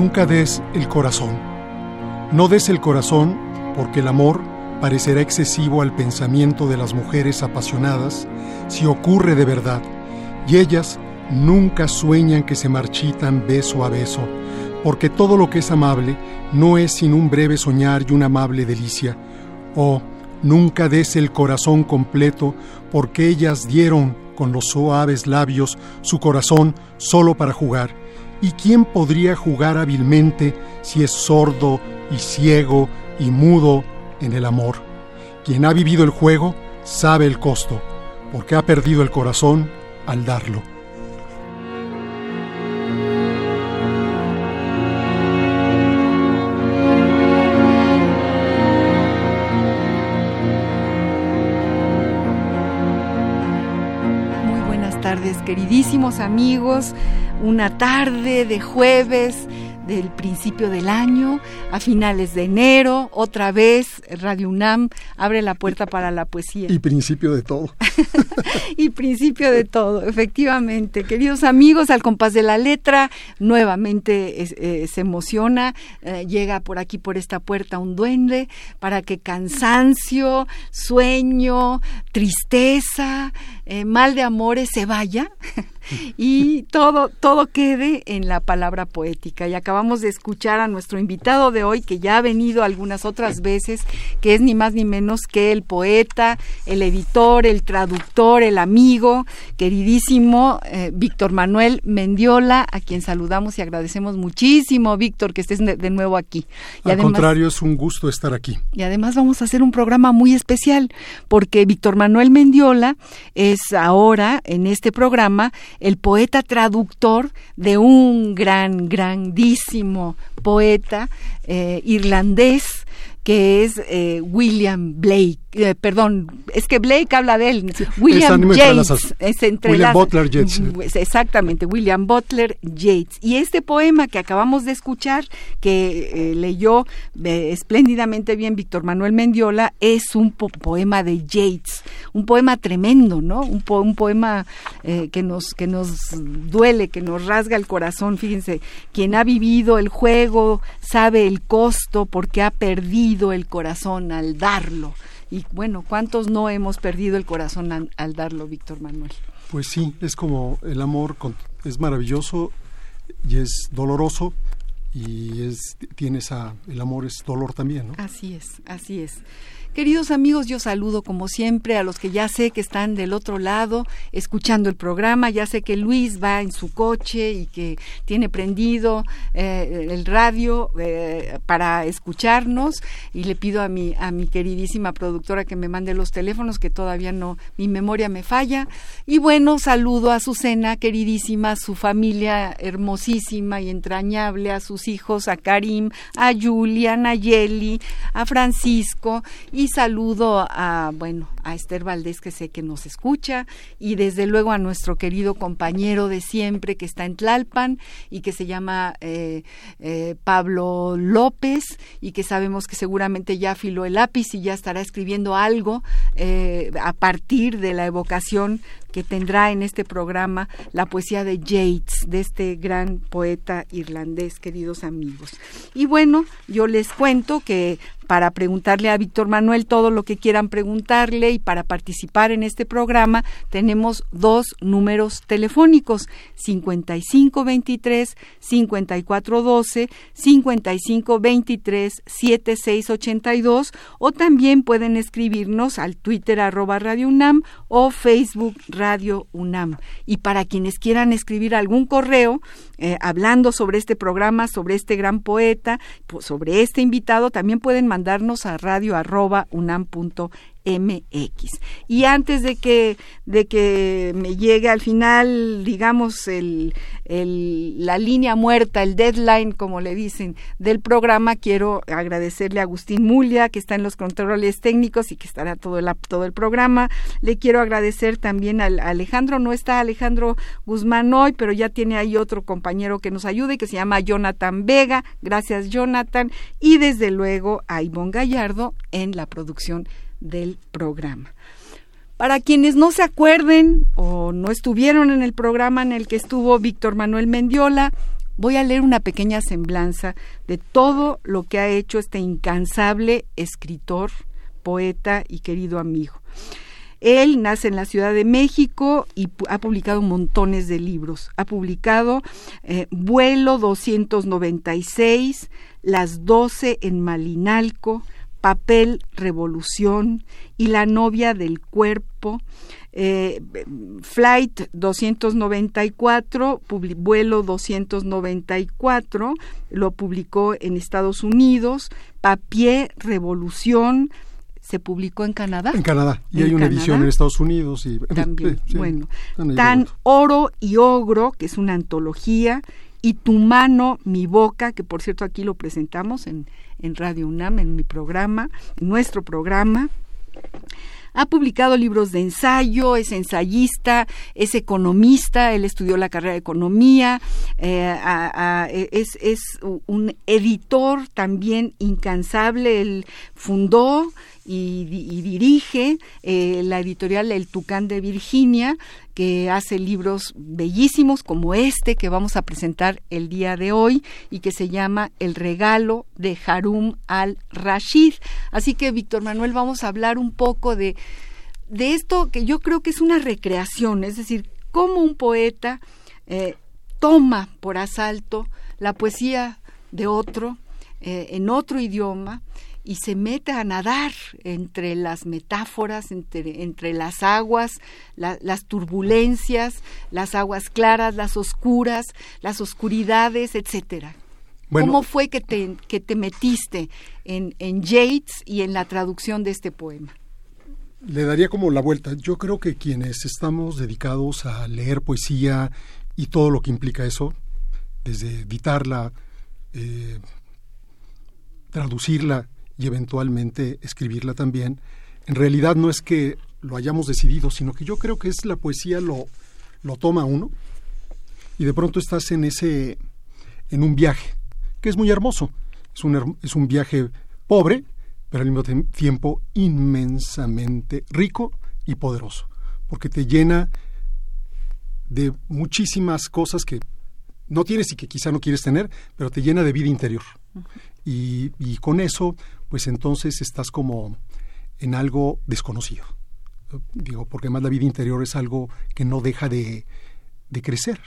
Nunca des el corazón. No des el corazón porque el amor parecerá excesivo al pensamiento de las mujeres apasionadas si ocurre de verdad, y ellas nunca sueñan que se marchitan beso a beso, porque todo lo que es amable no es sin un breve soñar y una amable delicia. Oh, nunca des el corazón completo, porque ellas dieron con los suaves labios su corazón solo para jugar ¿Y quién podría jugar hábilmente si es sordo y ciego y mudo en el amor? Quien ha vivido el juego sabe el costo, porque ha perdido el corazón al darlo. Tardes, queridísimos amigos una tarde de jueves del principio del año, a finales de enero, otra vez Radio UNAM abre la puerta para la poesía. Y principio de todo. y principio de todo, efectivamente. Queridos amigos, al compás de la letra, nuevamente eh, se emociona, eh, llega por aquí, por esta puerta, un duende, para que cansancio, sueño, tristeza, eh, mal de amores se vaya y todo, todo quede en la palabra poética. Y acabamos de escuchar a nuestro invitado de hoy, que ya ha venido algunas otras veces, que es ni más ni menos que el poeta, el editor, el traductor, el amigo, queridísimo eh, Víctor Manuel Mendiola, a quien saludamos y agradecemos muchísimo, Víctor, que estés de, nuevo aquí. Y Al contrario, es un gusto estar aquí. Y además vamos a hacer un programa muy especial, porque Víctor Manuel Mendiola es ahora, en este programa, el poeta traductor de un gran, grandísimo poeta eh, irlandés que es eh, William Blake, eh, perdón, es que Blake habla de él, William Yates, es entre William Butler Yates. Exactamente, William Butler Yates. Y este poema que acabamos de escuchar, que eh, leyó espléndidamente bien Víctor Manuel Mendiola, es un poema de Yates, un poema tremendo, ¿no? Un, un poema que, nos, que nos duele, que nos rasga el corazón. Fíjense, quien ha vivido el juego sabe el costo porque ha perdido el corazón al darlo. Y bueno, ¿cuántos no hemos perdido el corazón al, darlo, Víctor Manuel? Pues sí, es como el amor es maravilloso y es doloroso y es tiene esa el amor es dolor también, ¿no? Así es, así es. Queridos amigos, yo saludo como siempre a los que ya sé que están del otro lado escuchando el programa. Ya sé que Luis va en su coche y que tiene prendido eh, el radio eh, para escucharnos. Y le pido a mi, a mi queridísima productora que me mande los teléfonos, que todavía no, mi memoria me falla. Y bueno, saludo a Susana, queridísima, su familia hermosísima y entrañable, a sus hijos, a Karim, a Julian, a Yeli, a Francisco y saludo a, bueno, a Esther Valdés que sé que nos escucha y desde luego a nuestro querido compañero de siempre que está en Tlalpan y que se llama eh, eh, Pablo López y que sabemos que seguramente ya afiló el lápiz y ya estará escribiendo algo eh, a partir de la evocación que tendrá en este programa la poesía de Yates, de este gran poeta irlandés, queridos amigos. Y bueno, yo les cuento que para preguntarle a Víctor Manuel todo lo que quieran preguntarle y para participar en este programa tenemos dos números telefónicos 5523 5412 5523 7682 o también pueden escribirnos al Twitter arroba Radio UNAM o Facebook Radio UNAM. Y para quienes quieran escribir algún correo eh, hablando sobre este programa, sobre este gran poeta, sobre este invitado, también pueden mandar mandarnos a radio arroba MX. Y antes de que, de que me llegue al final, digamos, el, el, la línea muerta, el deadline, como le dicen, del programa, quiero agradecerle a Agustín Mulia, que está en los controles técnicos y que estará todo el, todo el programa. Le quiero agradecer también a, Alejandro, no está Alejandro Guzmán hoy, pero ya tiene ahí otro compañero que nos ayude, que se llama Jonathan Vega. Gracias, Jonathan. Y desde luego a Ivonne Gallardo en la producción del programa. Para quienes no se acuerden o no estuvieron en el programa en el que estuvo Víctor Manuel Mendiola, voy a leer una pequeña semblanza de todo lo que ha hecho este incansable escritor, poeta y querido amigo. Él nace en la Ciudad de México y ha publicado montones de libros. Ha publicado eh, Vuelo 296, Las 12 en Malinalco, Papel, Revolución y La novia del cuerpo. Eh, Flight 294, vuelo 294, lo publicó en Estados Unidos. Papier, Revolución, se publicó en Canadá. En Canadá, y hay una edición en Estados Unidos. Y, También, bueno. Tan Oro y Ogro, que es una antología, y Tu mano, mi boca, que por cierto aquí lo presentamos en, Radio UNAM, en mi programa, en nuestro programa. Ha publicado libros de ensayo, es ensayista, es economista, él estudió la carrera de economía, eh, es, es, un editor también incansable, él fundó y, dirige eh, la editorial El Tucán de Virginia, que hace libros bellísimos como este que vamos a presentar el día de hoy y que se llama El regalo de Harum al-Rashid. Así que, Víctor Manuel, vamos a hablar un poco de, de esto que yo creo que es una recreación, es decir, cómo un poeta eh, toma por asalto la poesía de otro, eh, en otro idioma, y se mete a nadar entre las metáforas, entre, entre las aguas, las turbulencias, las aguas claras, las oscuras, las oscuridades, etcétera. ¿Cómo fue que te, que te metiste en, en Yates y en la traducción de este poema? Le daría como la vuelta. Yo creo que quienes estamos dedicados a leer poesía y todo lo que implica eso, desde editarla, eh, traducirla, y eventualmente escribirla también, en realidad no es que lo hayamos decidido, sino que yo creo que es la poesía lo, lo toma uno y de pronto estás en ese en un viaje que es muy hermoso. Es un, es un viaje pobre, pero al mismo tiempo inmensamente rico y poderoso, porque te llena de muchísimas cosas que no tienes y que quizá no quieres tener, pero te llena de vida interior. y, y, con eso pues entonces estás como en algo desconocido. Digo, porque más la vida interior es algo que no deja de, crecer.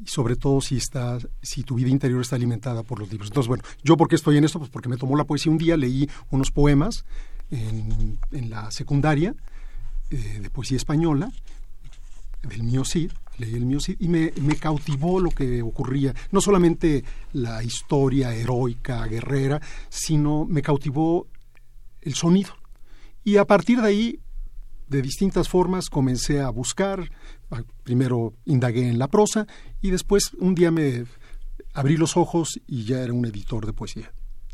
Y sobre todo si, está, si tu vida interior está alimentada por los libros. Entonces, bueno, ¿yo por qué estoy en esto? Pues porque me tomó la poesía un día, leí unos poemas en, la secundaria eh, de poesía española, del mío Cid, leí el mío y me, me, cautivó lo que ocurría. No solamente la historia heroica, guerrera, sino me cautivó el sonido. Y a partir de ahí, de distintas formas, comencé a buscar. Primero indagué en la prosa y después un día me abrí los ojos y ya era un editor de poesía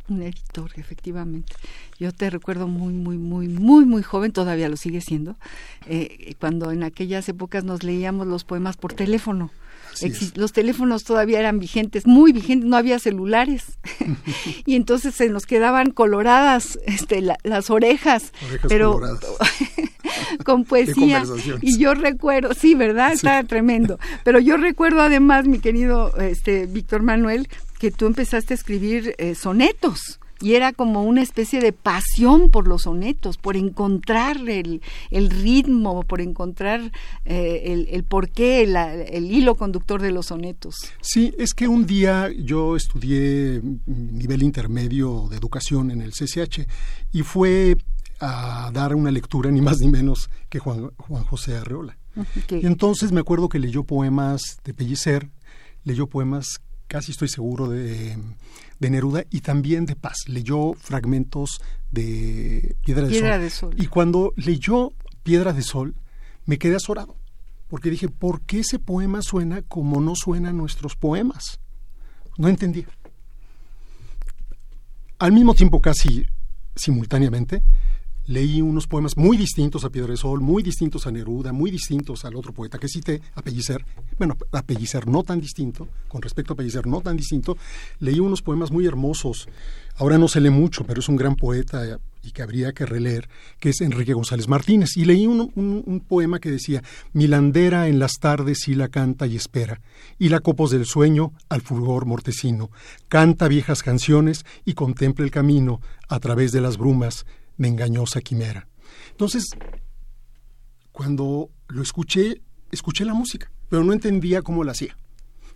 un editor, efectivamente. Yo te recuerdo muy, muy, muy, muy, muy joven, todavía lo sigue siendo, eh, cuando en aquellas épocas nos leíamos los poemas por teléfono. Los teléfonos todavía eran vigentes, muy vigentes, no había celulares. y entonces se nos quedaban coloradas este, las orejas, pero con poesía. Y yo recuerdo, sí, ¿verdad? Está tremendo. Pero yo recuerdo además, mi querido este, Víctor Manuel, que tú empezaste a escribir eh, sonetos y era como una especie de pasión por los sonetos, por encontrar el, el ritmo, por encontrar eh, el, el, porqué, el hilo conductor de los sonetos. Sí, es que un día yo estudié nivel intermedio de educación en el CCH y fue a dar una lectura ni más ni menos que Juan, Juan José Arreola. Y entonces me acuerdo que leyó poemas de Pellicer, leyó poemas, casi estoy seguro, de de Neruda y también de Paz. Leyó fragmentos de Piedra, de, Sol. Y cuando leyó Piedra de Sol, me quedé azorado, porque dije, ¿por qué ese poema suena como no suenan nuestros poemas? No entendía. Al mismo tiempo, casi simultáneamente, leí unos poemas muy distintos a Piedra de Sol, muy distintos a Neruda, muy distintos al otro poeta que cité, a Pellicer. Bueno, a no tan distinto, con respecto a Pellicer no tan distinto. Leí unos poemas muy hermosos. Ahora no se lee mucho, pero es un gran poeta y que habría que releer, que es Enrique González Martínez. Y leí un, un, poema que decía, Milandera en las tardes y la canta y espera, y la copos del sueño al fulgor mortecino, canta viejas canciones y contempla el camino a través de las brumas de engañosa quimera. Entonces, cuando lo escuché, escuché la música, pero no entendía cómo la hacía.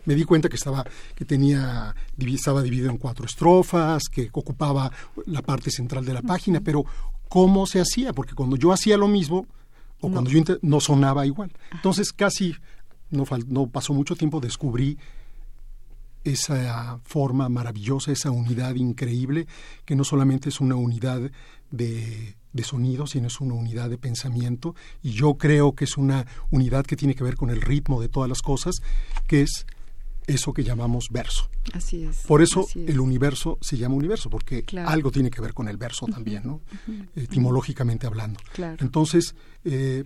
Me di cuenta que estaba, que tenía, estaba dividido en cuatro estrofas, que ocupaba la parte central de la página, pero cómo se hacía, porque cuando yo hacía lo mismo, o cuando yo no sonaba igual. Entonces casi no, no pasó mucho tiempo, descubrí esa forma maravillosa, esa unidad increíble, que no solamente es una unidad de, de sonido, sino es una unidad de pensamiento y yo creo que es una unidad que tiene que ver con el ritmo de todas las cosas, que es eso que llamamos verso. Así es. Por eso el universo se llama universo, porque algo tiene que ver con el verso también, ¿no? Etimológicamente hablando. Entonces, eh,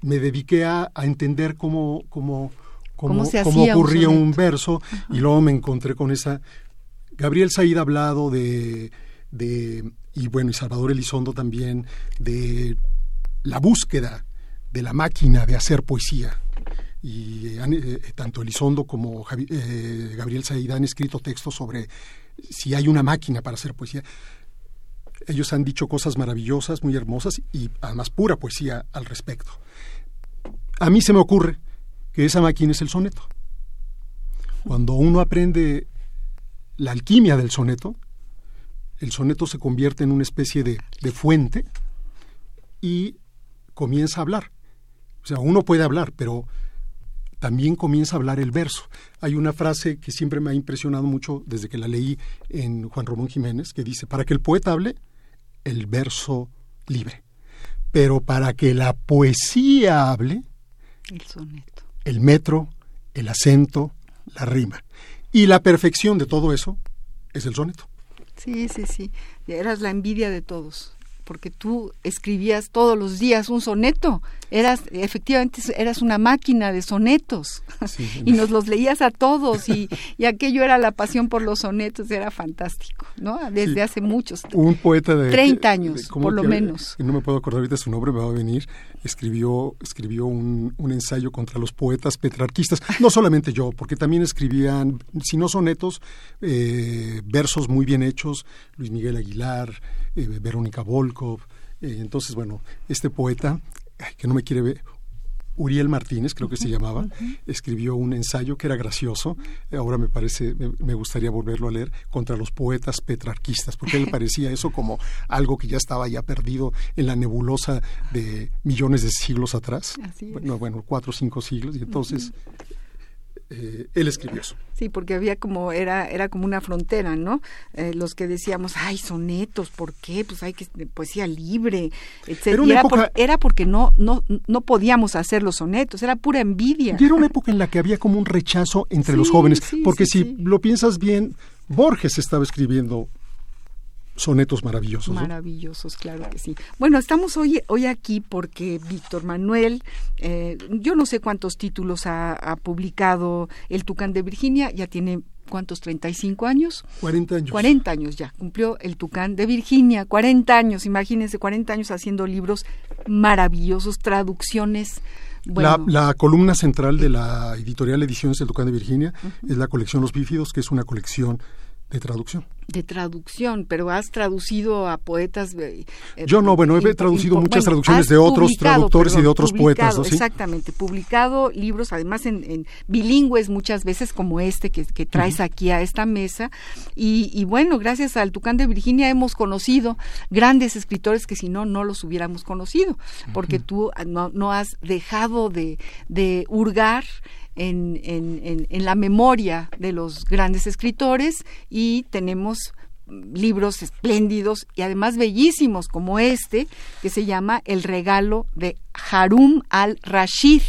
me dediqué a, entender cómo, cómo, cómo, cómo ocurría un, verso y luego me encontré con esa... Gabriel Said ha hablado de de, y bueno, y Salvador Elizondo también, de la búsqueda de la máquina de hacer poesía. Y eh, eh, tanto Elizondo como eh, Gabriel Said han escrito textos sobre si hay una máquina para hacer poesía. Ellos han dicho cosas maravillosas, muy hermosas y además pura poesía al respecto. A mí se me ocurre que esa máquina es el soneto. Cuando uno aprende la alquimia del soneto, el soneto se convierte en una especie de, fuente y comienza a hablar. O sea, uno puede hablar, pero también comienza a hablar el verso. Hay una frase que siempre me ha impresionado mucho desde que la leí en Juan Román Jiménez, que dice, para que el poeta hable, el verso libre. Pero para que la poesía hable, el soneto. El metro, el acento, la rima. Y la perfección de todo eso es el soneto. Sí, sí, sí. Eras la envidia de todos, porque tú escribías todos los días un soneto. Eras, efectivamente, eras una máquina de sonetos. y nos los leías a todos y, y, aquello era la pasión por los sonetos, era fantástico, ¿no? Desde hace muchos. Un poeta de... 30 años, por lo menos. No me puedo acordar ahorita su nombre, me va a venir. Escribió, escribió un, un ensayo contra los poetas petrarquistas. No solamente yo, porque también escribían, si no sonetos, eh, versos muy bien hechos, Luis Miguel Aguilar, eh, Verónica Volkov. Eh, entonces, bueno, este poeta, que no me quiere ver, Uriel Martínez, creo que se llamaba, escribió un ensayo que era gracioso, ahora me parece, me, gustaría volverlo a leer, contra los poetas petrarquistas, porque él parecía eso como algo que ya estaba ya perdido en la nebulosa de millones de siglos atrás, bueno, bueno, cuatro o cinco siglos, y entonces eh, él escribió eso. Sí, porque había como, era, era como una frontera, ¿no? Eh, los que decíamos, ay, sonetos, ¿por qué? Pues hay que, poesía libre, etc. Era, porque no, no, no podíamos hacer los sonetos, era pura envidia. Y era una época en la que había como un rechazo entre los jóvenes, porque si lo piensas bien, Borges estaba escribiendo sonetos maravillosos. Maravillosos, claro que sí. Bueno, estamos hoy, hoy aquí porque Víctor Manuel, eh, yo no sé cuántos títulos ha, publicado El Tucán de Virginia, ya tiene ¿cuántos? ¿35 años? 40 años. 40 años ya, cumplió el Tucán de Virginia, 40 años, imagínense, 40 años haciendo libros maravillosos, traducciones. Bueno. La, columna central de la editorial Ediciones del Tucán de Virginia es la colección Los Bífidos, que es una colección de traducción de traducción, pero has traducido a poetas. Eh, Yo no, bueno, he traducido muchas traducciones de otros traductores y de otros poetas. ¿sí? Exactamente, publicado libros, además en, bilingües muchas veces como este que, traes aquí a esta mesa. Y, bueno, gracias al Tucán de Virginia hemos conocido grandes escritores que si no, no los hubiéramos conocido, porque tú no, no has dejado de, de hurgar en, la memoria de los grandes escritores y tenemos libros espléndidos y además bellísimos como este que se llama El regalo de Harum al-Rashid.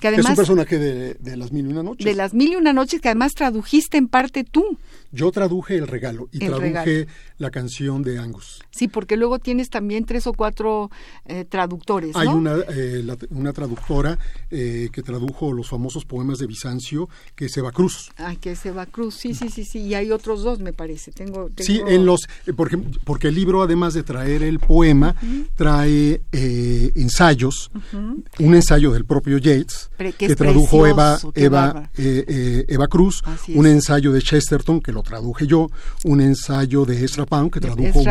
Que además, es un personaje de, de, las mil y una noches. De las mil y una noches que además tradujiste en parte tú. Yo traduje El Regalo y traduje la canción de Angus. Sí, porque luego tienes también tres o cuatro eh, traductores. Hay una, eh, una traductora eh, que tradujo los famosos poemas de Bizancio, que es Eva Cruz. Ah, que es Eva Cruz, sí, sí, sí, sí. Y hay otros dos, me parece. Tengo, Sí, en los, porque, porque el libro, además de traer el poema, trae ensayos, un ensayo del propio Yates, que, tradujo Eva, Eva, Eva Cruz, un ensayo de Chesterton, que lo traduje yo, un ensayo de Ezra Pound, que tradujo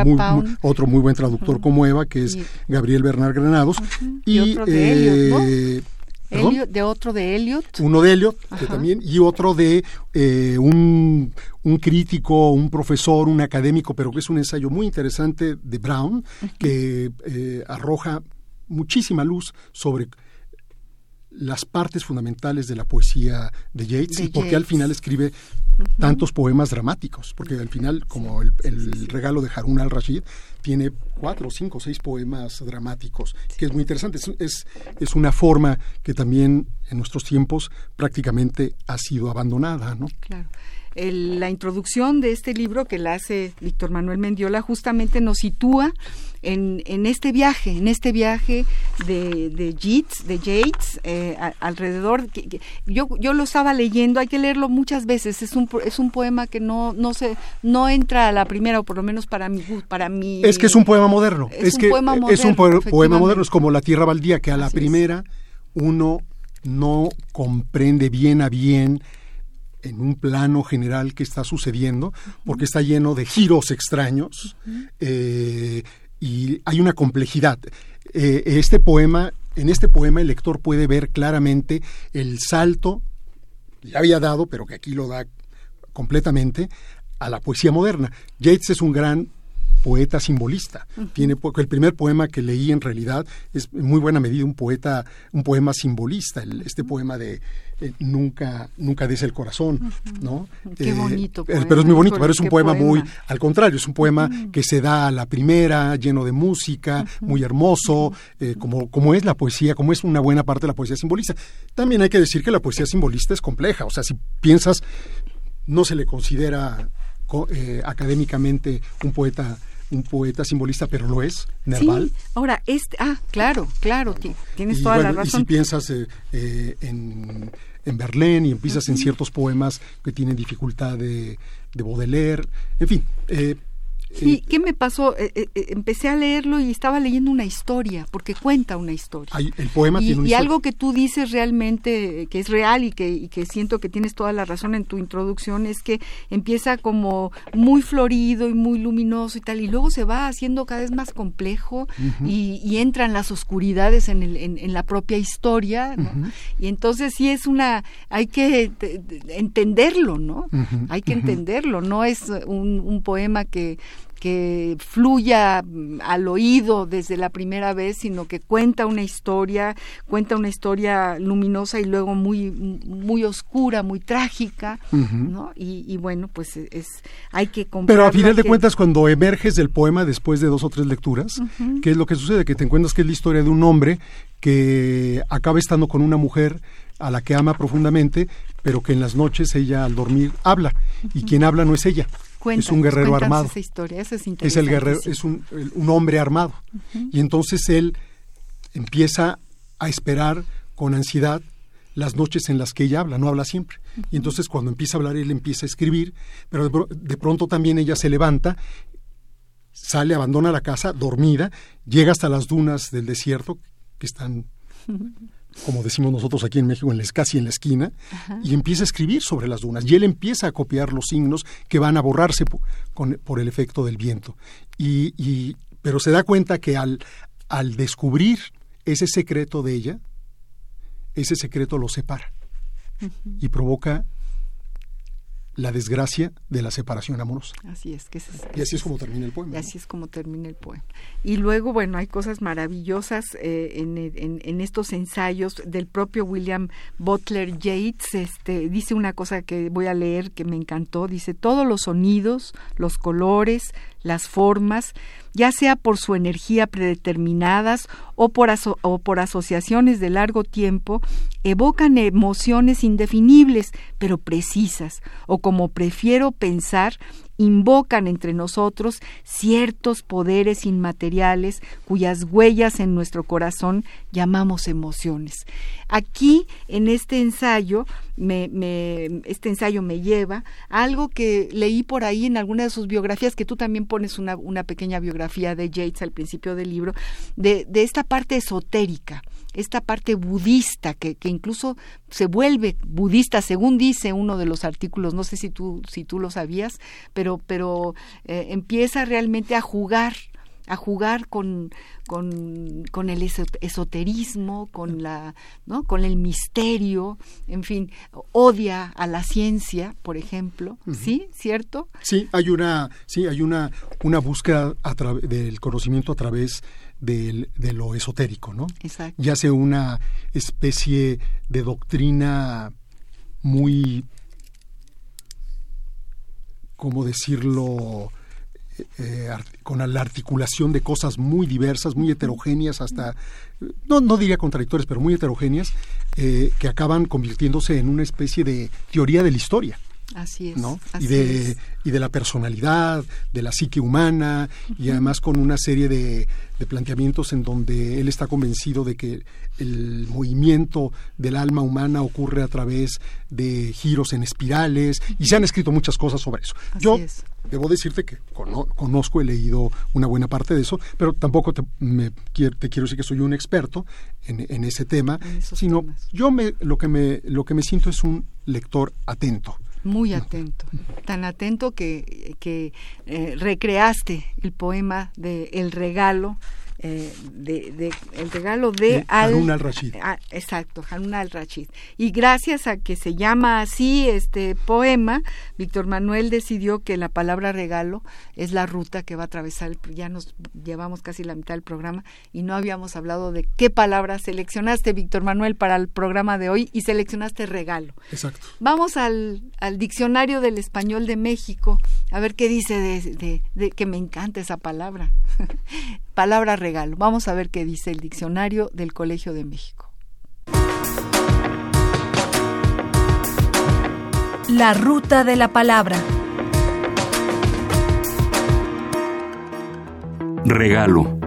otro muy buen traductor como Eva, que es Gabriel Bernard Granados, y, otro de, eh, de otro de Eliot. Uno de Eliot, también, y otro de eh, un, un, crítico, un profesor, un académico, pero que es un ensayo muy interesante de Brown, que eh, arroja muchísima luz sobre las partes fundamentales de la poesía de Yates y porque al final escribe tantos poemas dramáticos, porque al final, como el, regalo de Harun al-Rashid, tiene cuatro, cinco, seis poemas dramáticos, que es muy interesante. Es, es, una forma que también en nuestros tiempos prácticamente ha sido abandonada, ¿no? Claro la introducción de este libro que la hace Víctor Manuel Mendiola justamente nos sitúa en, en este viaje, en este viaje de, de Yeats, de Yates, eh, alrededor. yo, yo lo estaba leyendo, hay que leerlo muchas veces. Es un, es un poema que no, no se, no entra a la primera, o por lo menos para mi para mí. Es que es un poema moderno. Es, un que poema moderno, es un poema moderno, es como La Tierra Baldía, que a la primera uno no comprende bien a bien en un plano general que está sucediendo, porque está lleno de giros extraños eh, y hay una complejidad. Eh, este poema, en este poema el lector puede ver claramente el salto, ya había dado, pero que aquí lo da completamente, a la poesía moderna. Yates es un gran poeta simbolista. Tiene el primer poema que leí en realidad es en muy buena medida un poeta, un poema simbolista. este poema de eh, nunca, nunca des el corazón, ¿no? Qué eh, bonito. pero es muy bonito, pero es un poema, muy, al contrario, es un poema que se da a la primera, lleno de música, muy hermoso, eh, como, como es la poesía, como es una buena parte de la poesía simbolista. También hay que decir que la poesía simbolista es compleja, o sea, si piensas, no se le considera académicamente un poeta un poeta simbolista, pero lo es, Nerval. Sí. Ahora, este, ah, claro, claro, tienes toda la razón. Y si piensas eh, eh, en, en Berlín y empiezas en ciertos poemas que tienen dificultad de, de Baudelaire, en fin, eh, Sí, ¿qué me pasó? Eh, eh, eh, empecé a leerlo y estaba leyendo una historia, porque cuenta una historia. el poema y, tiene una y algo que tú dices realmente, que es real y que, y que siento que tienes toda la razón en tu introducción, es que empieza como muy florido y muy luminoso y tal, y luego se va haciendo cada vez más complejo y, y, entran las oscuridades en, el, en, la propia historia, ¿no? Y entonces sí es una, hay que entenderlo, ¿no? Hay que entenderlo, no es un, un poema que que fluya mm, al oído desde la primera vez, sino que cuenta una historia, cuenta una historia luminosa y luego muy muy oscura, muy trágica, ¿no? Y, bueno, pues e, es hay que Pero a final de cuentas, cuando emerges del poema después de dos o tres lecturas, ¿qué es lo que sucede? Que te encuentras que es la historia de un hombre que acaba estando con una mujer a la que ama profundamente, pero que en las noches ella al dormir habla, y quien habla no es ella, es un guerrero armado. Esa historia, es, es, el guerrero, es un, un hombre armado. Y entonces él empieza a esperar con ansiedad las noches en las que ella habla, no habla siempre. Y entonces cuando empieza a hablar, él empieza a escribir, pero de, pronto también ella se levanta, sale, abandona la casa, dormida, llega hasta las dunas del desierto, que están, como decimos nosotros aquí en México, en casi en la esquina, y empieza a escribir sobre las dunas. Y él empieza a copiar los signos que van a borrarse por, el efecto del viento. Y, pero se da cuenta que al, al descubrir ese secreto de ella, ese secreto lo separa y provoca la desgracia de la separación amorosa. Así es. Que y así es como termina el poema. Y así es como termina el poema. Y luego, bueno, hay cosas maravillosas eh, en, en, estos ensayos del propio William Butler Yeats. Este, dice una cosa que voy a leer que me encantó. Dice, todos los sonidos, los colores, las formas, ya sea por su energía predeterminadas o por, o por asociaciones de largo tiempo, evocan emociones indefinibles, pero precisas, o como prefiero pensar, invocan entre nosotros ciertos poderes inmateriales cuyas huellas en nuestro corazón llamamos emociones. Aquí, en este ensayo, me, este ensayo me lleva a algo que leí por ahí en alguna de sus biografías, que tú también pones una, pequeña biografía de Yates al principio del libro, de esta parte esotérica esta parte budista que, que, incluso se vuelve budista según dice uno de los artículos no sé si tú si tú lo sabías pero pero eh, empieza realmente a jugar a jugar con, con, con, el esoterismo, con la, ¿no? con el misterio, en fin, odia a la ciencia, por ejemplo, ¿sí? ¿Cierto? Sí, hay una, sí, hay una, una búsqueda a del conocimiento a través de lo esotérico, ¿no? Exacto. Ya sea una especie de doctrina muy, ¿cómo decirlo? Eh, con la articulación de cosas muy diversas, muy heterogéneas, hasta, no, no diría contradictorias, pero muy heterogéneas, eh, que acaban convirtiéndose en una especie de teoría de la historia. Así es. ¿no? y, de, y de la personalidad, de la psique humana, y además con una serie de, de, planteamientos en donde él está convencido de que el movimiento del alma humana ocurre a través de giros en espirales, y se han escrito muchas cosas sobre eso. Yo debo decirte que conozco, he leído una buena parte de eso, pero tampoco te, me, te quiero decir que soy un experto en, en ese tema, sino yo me, lo, que me, lo que me siento es un lector atento muy atento, tan atento que, que eh, recreaste el poema de El regalo eh, de, el regalo de, Harun al-Rashid. exacto, Harun al-Rashid. Y gracias a que se llama así este poema, Víctor Manuel decidió que la palabra regalo es la ruta que va a atravesar, ya nos llevamos casi la mitad del programa y no habíamos hablado de qué palabra seleccionaste, Víctor Manuel, para el programa de hoy y seleccionaste regalo. Exacto. Vamos al, al diccionario del español de México, a ver qué dice de, de que me encanta esa palabra. palabra regalo. Vamos a ver qué dice el diccionario del Colegio de México. La ruta de la palabra. Regalo.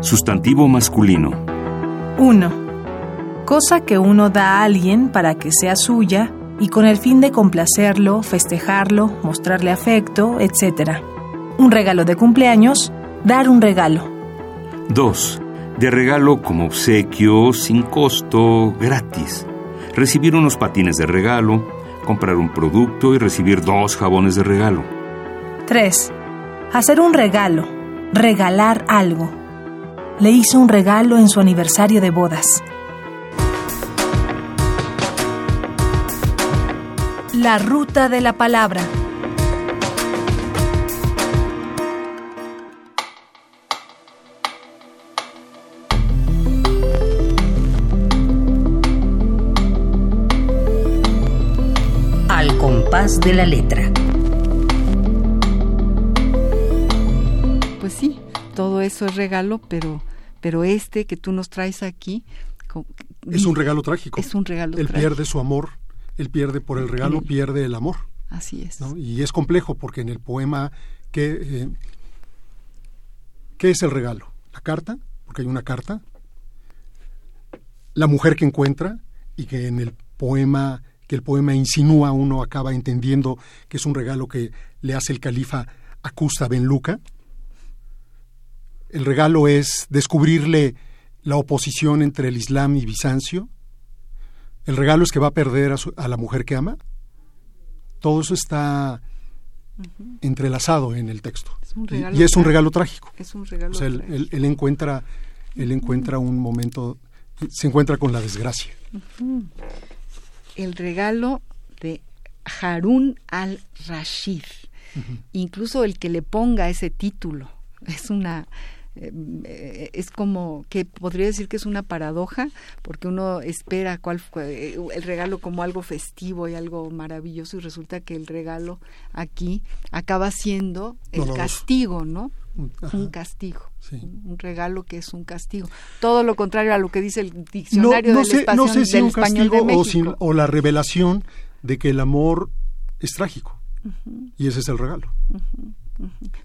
Sustantivo masculino. 1. Cosa que uno da a alguien para que sea suya y con el fin de complacerlo, festejarlo, mostrarle afecto, etc. Un regalo de cumpleaños, dar un regalo. 2. De regalo como obsequio, sin costo, gratis. Recibir unos patines de regalo, comprar un producto y recibir dos jabones de regalo. 3. Hacer un regalo, regalar algo. Le hizo un regalo en su aniversario de bodas. La ruta de la palabra. De la letra. Pues sí, todo eso es regalo, pero, pero este que tú nos traes aquí... Es un regalo trágico. Es un regalo Él pierde su amor, él pierde por el regalo, pierde el amor. Así es. Y es complejo porque en el poema, ¿qué, eh, ¿qué es el regalo? La carta, porque hay una carta, la mujer que encuentra y que en el poema que el poema insinúa, uno acaba entendiendo que es un regalo que le hace el califa a Custa Ben Luca. El regalo es descubrirle la oposición entre el Islam y Bizancio. El regalo es que va a perder a, la mujer que ama. Todo eso está entrelazado en el texto. y, es un regalo trágico. Es un regalo él, encuentra, él encuentra un momento, se encuentra con la desgracia. El regalo de Harun al-Rashid. Incluso el que le ponga ese título es una eh, es como que podría decir que es una paradoja porque uno espera cuál eh, el regalo como algo festivo y algo maravilloso y resulta que el regalo aquí acaba siendo el castigo, ¿no? Un castigo. Un regalo que es un castigo. Todo lo contrario a lo que dice el diccionario del, sé, no sé si un castigo o, la revelación de que el amor es trágico. Y ese es el regalo.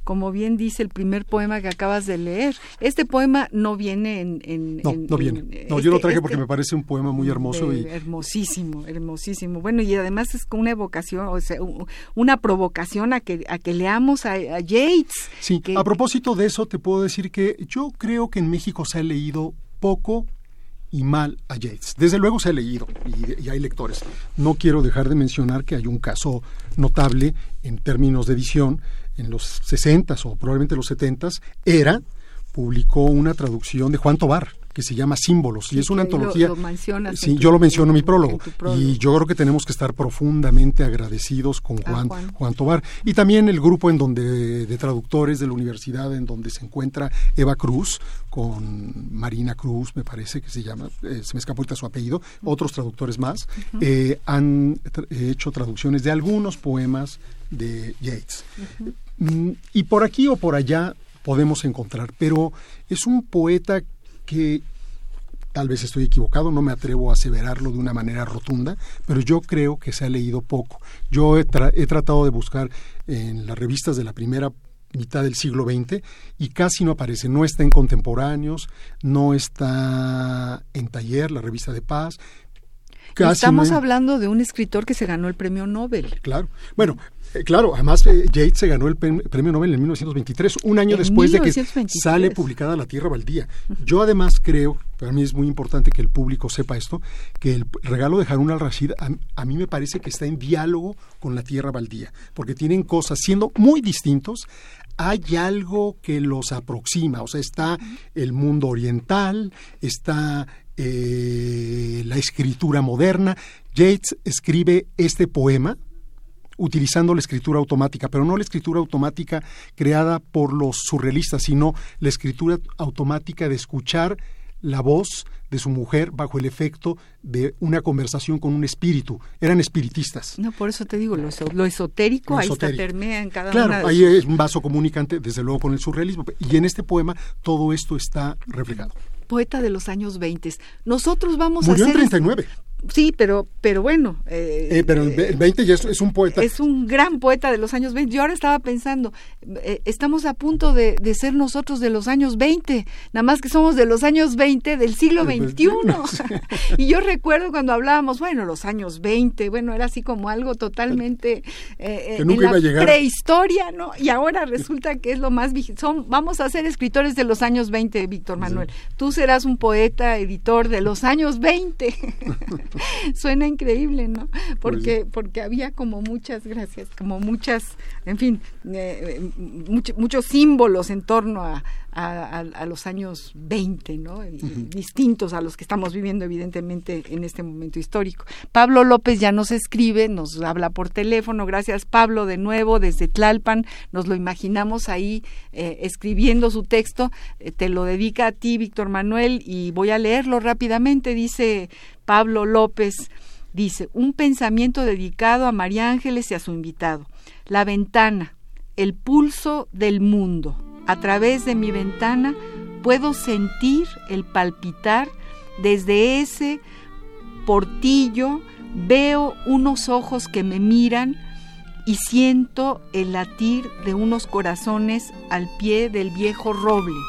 Como bien dice el primer poema que acabas de leer, este poema no viene en... no, no viene. no, yo lo este, traje porque este me parece un poema muy hermoso. y... Hermosísimo, hermosísimo. Bueno, y además es una evocación, o sea, una provocación a que, a que leamos a, Yates. Sí, a propósito de eso te puedo decir que yo creo que en México se ha leído poco y mal a Yates. Desde luego se ha leído y, hay lectores. No quiero dejar de mencionar que hay un caso notable en términos de edición en los 60 o probablemente los 70 era publicó una traducción de Juan Tobar que se llama Símbolos y es una antología. sí, yo lo menciono en mi prólogo, y yo creo que tenemos que estar profundamente agradecidos con Juan, Juan, Tobar y también el grupo en donde de traductores de la universidad en donde se encuentra Eva Cruz con Marina Cruz, me parece que se llama, eh, se me escapó ahorita su apellido, otros traductores más eh, han hecho traducciones de algunos poemas de Yates. Mm, y por aquí o por allá podemos encontrar, pero es un poeta que tal vez estoy equivocado, no me atrevo a aseverarlo de una manera rotunda, pero yo creo que se ha leído poco. Yo he, tratado de buscar en las revistas de la primera mitad del siglo XX y casi no aparece, no está en Contemporáneos, no está en Taller, la revista de Paz. Estamos hablando de un escritor que se ganó el premio Nobel. Claro. Bueno, eh, claro, además eh, Yates se ganó el premio Nobel en 1923, un año después de que sale publicada La Tierra Baldía. Yo además creo, para mí es muy importante que el público sepa esto, que el regalo de Harun al-Rashid a, mí me parece que está en diálogo con La Tierra Baldía, porque tienen cosas, siendo muy distintos, hay algo que los aproxima, o sea, está el mundo oriental, está eh, la escritura moderna. Yates escribe este poema, utilizando la escritura automática, pero no la escritura automática creada por los surrealistas, sino la escritura automática de escuchar la voz de su mujer bajo el efecto de una conversación con un espíritu. Eran espiritistas. No, por eso te digo, lo, esotérico, ahí está permea en cada claro, una de ahí es un vaso comunicante, desde luego, con el surrealismo. Y en este poema todo esto está reflejado poeta de los años 20. Nosotros vamos a hacer... en 39. Sí, pero, pero bueno. Eh, eh, pero el 20 ya es, un poeta. Es un gran poeta de los años 20. Yo ahora estaba pensando, eh, estamos a punto de, ser nosotros de los años 20, nada más que somos de los años 20 del siglo XXI. y yo recuerdo cuando hablábamos, bueno, los años 20, bueno, era así como algo totalmente que nunca iba a llegar. prehistoria, ¿no? Y ahora resulta que es lo más son Vamos a ser escritores de los años 20, Víctor Manuel. Tú serás un poeta, editor de los años 20. Suena increíble, ¿no? Pues porque, porque había como muchas, gracias, como muchas, en fin, eh, eh, muchos símbolos en torno a, a, los años 20, ¿no? Distintos a los que estamos viviendo, evidentemente, en este momento histórico. Pablo López ya nos escribe, nos habla por teléfono. Gracias, Pablo, de nuevo, desde Tlalpan. Nos lo imaginamos ahí eh, escribiendo su texto. te lo dedica a ti, Víctor Manuel, y voy a leerlo rápidamente. Dice Pablo López dice, un pensamiento dedicado a María Ángeles y a su invitado. La ventana, el pulso del mundo. A través de mi ventana puedo sentir el palpitar desde ese portillo, veo unos ojos que me miran y siento el latir de unos corazones al pie del viejo roble.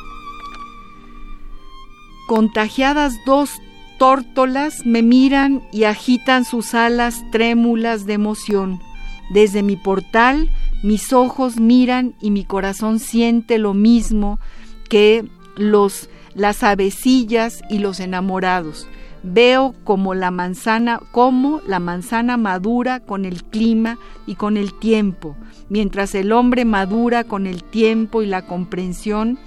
Contagiadas dos tórtolas me miran y agitan sus alas trémulas de emoción. Desde mi portal mis ojos miran y mi corazón siente lo mismo que los las avecillas y los enamorados. Veo como la manzana, como la manzana madura con el clima y con el tiempo, mientras el hombre madura con el tiempo y la comprensión,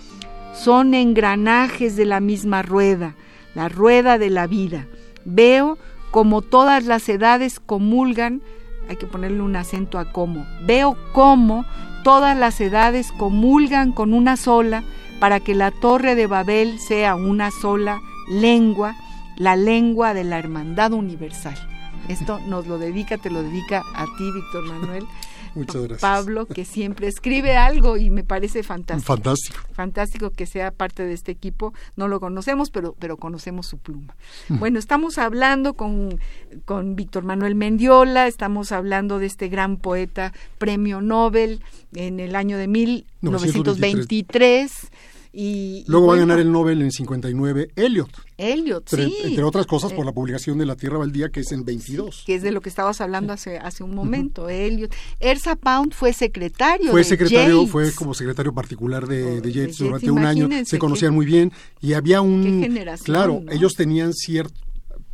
son engranajes de la misma rueda, la rueda de la vida. Veo como todas las edades comulgan, hay que ponerle un acento a cómo, veo cómo todas las edades comulgan con una sola para que la torre de Babel sea una sola lengua, la lengua de la hermandad universal. Esto nos lo dedica, te lo dedica a ti, Víctor Manuel. Muchas gracias. Pablo, que siempre escribe algo y me parece fantástico. Fantástico. Fantástico que sea parte de este equipo. No lo conocemos, pero, pero conocemos su pluma. Bueno, estamos hablando con, con Víctor Manuel Mendiola, estamos hablando de este gran poeta, premio Nobel en el año de 1923. Y, Luego y va a ganar el Nobel en 59 Elliot, Eliot, entre, sí. entre otras cosas por Eh, la publicación de La Tierra Baldía, que es en 22. que es de lo que estabas hablando hace, hace un momento, Eliot. Ersa Pound fue secretario Fue de secretario, Yates. fue como secretario particular de, Oh, de de Yates Yates, durante un año, se conocían qué- muy bien y había un... qué generación, claro, ¿no? ellos tenían cierto...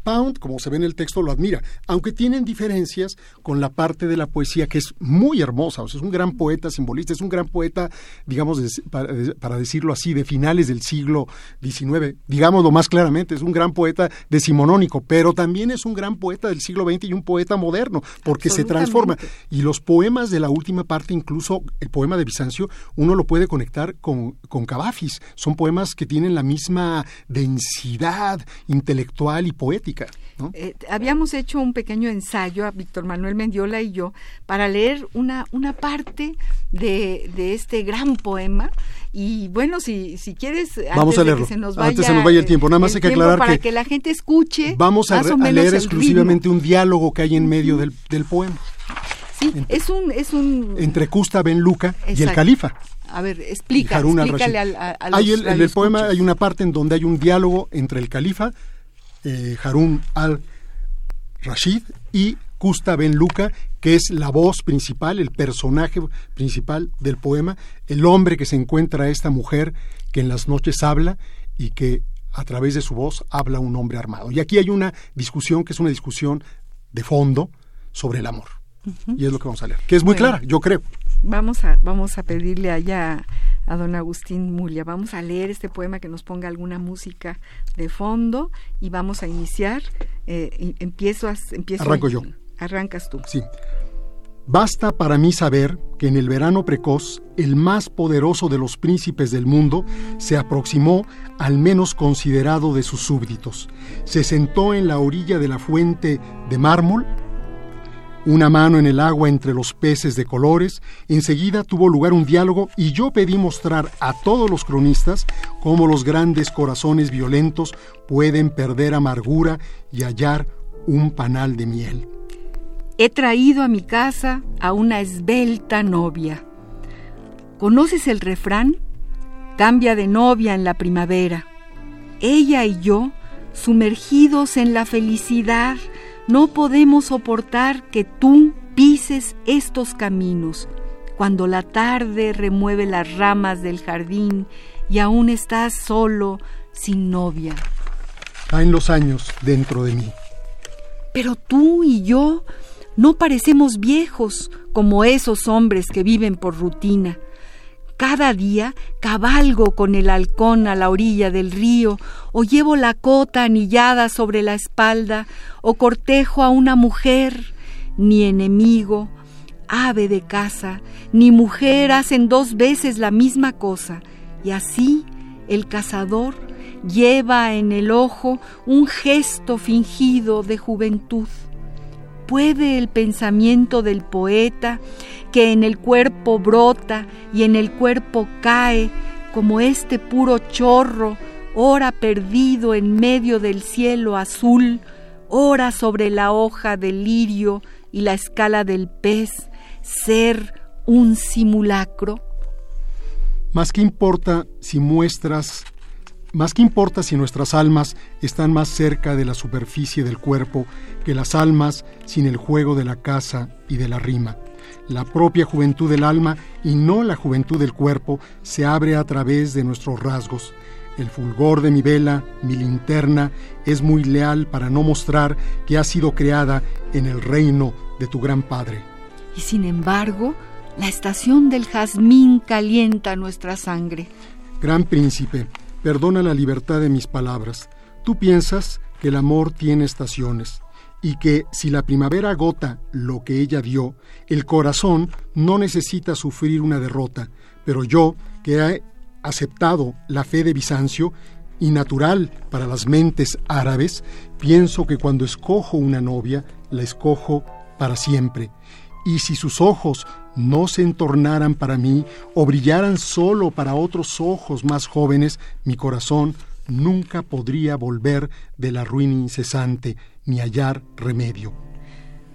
Pound, como se ve en el texto, lo admira, aunque tienen diferencias con la parte de la poesía que es muy hermosa, o sea, es un gran poeta simbolista, es un gran poeta, digamos, de- para, de- para decirlo así, de finales del siglo XIX, digámoslo más claramente, es un gran poeta decimonónico, pero también es un gran poeta del siglo XX y un poeta moderno, porque se transforma. Y los poemas de la última parte, incluso el poema de Bizancio, uno lo puede conectar con, con Cavafis. Son poemas que tienen la misma densidad intelectual y poética. ¿No? Eh, habíamos hecho un pequeño ensayo a Víctor Manuel Mendiola y yo para leer una, una parte de, de este gran poema. Y bueno, si, si quieres, Vamos antes a de leerlo. que se nos Antes vaya, se nos vaya el tiempo. Nada más hay que aclarar para que que la gente escuche. Vamos a, a leer exclusivamente ritmo. un diálogo que hay en medio del, del poema Sí, es un, es un entre Custa Ben Luca y el califa. A ver, explica, explícale al, a, a los Hay el- en el poema hay una parte en donde hay un diálogo entre el califa, eh, Harun al-Rashid, y Custa Ben Luca, que es la voz principal, el personaje principal del poema, el hombre que se encuentra a esta mujer que en las noches habla y que a través de su voz habla un hombre armado. Y aquí hay una discusión que es una discusión de fondo sobre el amor. Y es lo que vamos a leer, que es muy Bueno. clara, yo creo. Vamos a, vamos a pedirle allá a don Agustín Mulia, vamos a leer este poema que nos ponga alguna música de fondo y vamos a iniciar. Eh, empiezo, a- empiezo Arranco yo. Arrancas tú. Sí. Basta para mí saber que en el verano precoz el más poderoso de los príncipes del mundo se aproximó al menos considerado de sus súbditos. Se sentó en la orilla de la fuente de mármol, una mano en el agua entre los peces de colores, enseguida tuvo lugar un diálogo y yo pedí mostrar a todos los cronistas cómo los grandes corazones violentos pueden perder amargura y hallar un panal de miel. He traído a mi casa a una esbelta novia. ¿Conoces el refrán? Cambia de novia en la primavera. Ella y yo, sumergidos en la felicidad, no podemos soportar que tú pises estos caminos. Cuando la tarde remueve las ramas del jardín y aún estás solo, sin novia. Caen los años dentro de mí. Pero tú y yo no parecemos viejos como esos hombres que viven por rutina. Cada día cabalgo con el halcón a la orilla del río, o llevo la cota anillada sobre la espalda, o cortejo a una mujer. Ni enemigo, ave de casa, ni mujer hacen dos veces la misma cosa, y así el cazador lleva en el ojo un gesto fingido de juventud. ¿Puede el pensamiento del poeta, que en el cuerpo brota y en el cuerpo cae, como este puro chorro, ora perdido en medio del cielo azul, ora sobre la hoja del lirio y la escala del pez, ser un simulacro? Más que importa si muestras, Más que importa si nuestras almas están más cerca de la superficie del cuerpo que las almas sin el juego de la casa y de la rima. La propia juventud del alma y no la juventud del cuerpo se abre a través de nuestros rasgos. El fulgor de mi vela, mi linterna, es muy leal para no mostrar que ha sido creada en el reino de tu gran Padre. Y sin embargo, la estación del jazmín calienta nuestra sangre. Gran príncipe, Perdona la libertad de mis palabras. Tú piensas que el amor tiene estaciones y que si la primavera agota lo que ella dio, el corazón no necesita sufrir una derrota. Pero yo, que he aceptado la fe de Bizancio, y natural para las mentes árabes, pienso que cuando escojo una novia, la escojo para siempre. Y si sus ojos no se entornaran para mí o brillaran solo para otros ojos más jóvenes, mi corazón nunca podría volver de la ruina incesante ni hallar remedio.